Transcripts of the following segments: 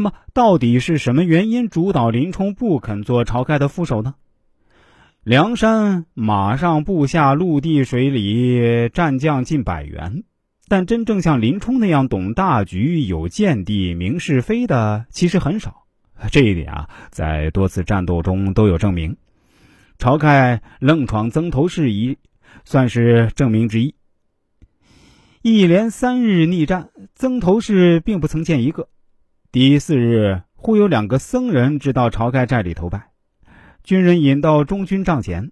那么，到底是什么原因主导林冲不肯做晁盖的副手呢？梁山马上部下陆地水里战将近百员，但真正像林冲那样懂大局、有见地、明是非的，其实很少。这一点啊，在多次战斗中都有证明。晁盖愣闯曾头市一，算是证明之一。一连三日逆战，曾头市并不曾见一个。第四日，忽有两个僧人知道晁盖寨里头拜，军人引到中军帐前，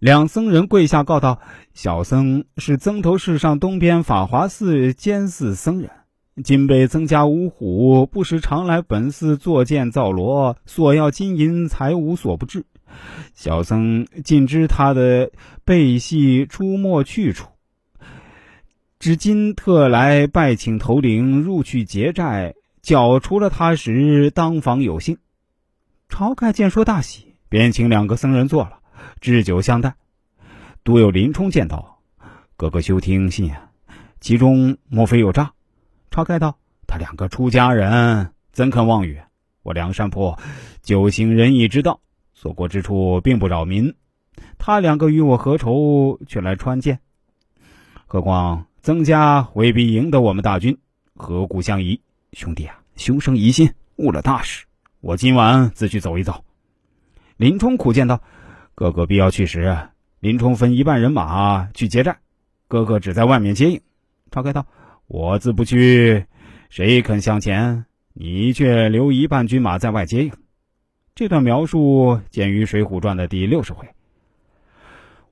两僧人跪下告道：“小僧是曾头市上东边法华寺监寺僧人，今被曾家五虎不时常来本寺作剑造罗，索要金银财物所不至。小僧尽知他的背细出没去处，至今特来拜请头领入去结寨。”剿除了他时，当防有幸。晁盖见说大喜，便请两个僧人坐了，置酒相待。独有林冲见道：“哥哥休听信啊，其中莫非有诈？”晁盖道：“他两个出家人，怎肯妄语？我梁山泊就行仁义之道，所过之处并不扰民。他两个与我何仇，却来穿剑？何况曾家未必赢得我们大军，何故相疑？”兄弟啊，凶生疑心，误了大事。我今晚自去走一走。林冲苦谏道：“哥哥必要去时，林冲分一半人马去接寨，哥哥只在外面接应。”晁盖道：“我自不去，谁肯向前？你却留一半军马在外接应。”这段描述见于《水浒传》的第六十回。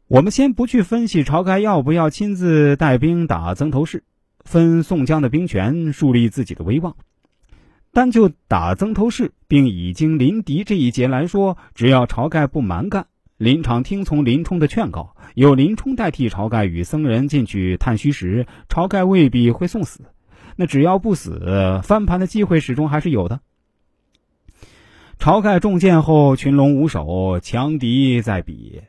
我们先不去分析晁盖要不要亲自带兵打曾头市。分宋江的兵权，树立自己的威望。单就打曾头市并已经临敌这一节来说，只要晁盖不蛮干，林场听从林冲的劝告，由林冲代替晁盖与僧人进去探虚实，晁盖未必会送死。那只要不死，翻盘的机会始终还是有的。晁盖中箭后，群龙无首，强敌在彼，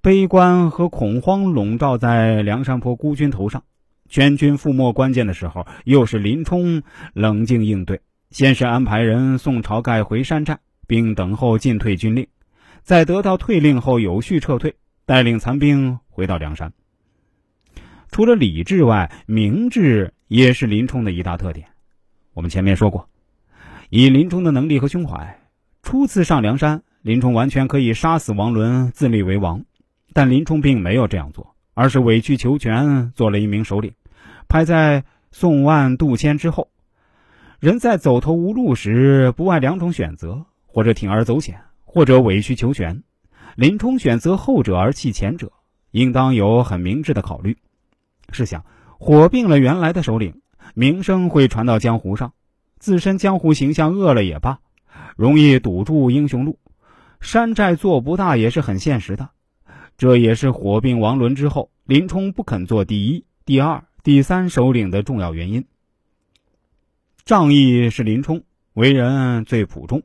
悲观和恐慌笼罩在梁山泊孤军头上。全军覆没关键的时候，又是林冲冷静应对。先是安排人送晁盖回山寨，并等候进退军令，在得到退令后有序撤退，带领残兵回到梁山。除了理智外，明智也是林冲的一大特点。我们前面说过，以林冲的能力和胸怀，初次上梁山，林冲完全可以杀死王伦，自立为王。但林冲并没有这样做，而是委曲求全，做了一名首领。排在宋万、杜迁之后，人在走投无路时，不外两种选择：或者铤而走险，或者委曲求全。林冲选择后者而弃前者，应当有很明智的考虑。试想，火并了原来的首领，名声会传到江湖上，自身江湖形象恶了也罢，容易堵住英雄路。山寨做不大也是很现实的，这也是火并王伦之后，林冲不肯做第一、第二。第三首领的重要原因，仗义是林冲为人最朴重，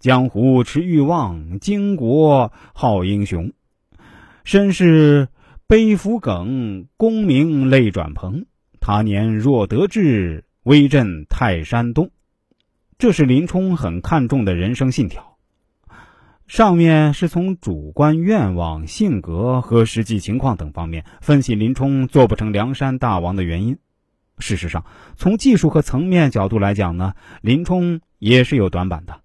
江湖持欲望，巾帼好英雄，身世悲浮梗，功名泪转蓬。他年若得志，威震泰山东。这是林冲很看重的人生信条。上面是从主观愿望、性格和实际情况等方面分析林冲做不成梁山大王的原因。事实上，从技术和层面角度来讲呢，林冲也是有短板的。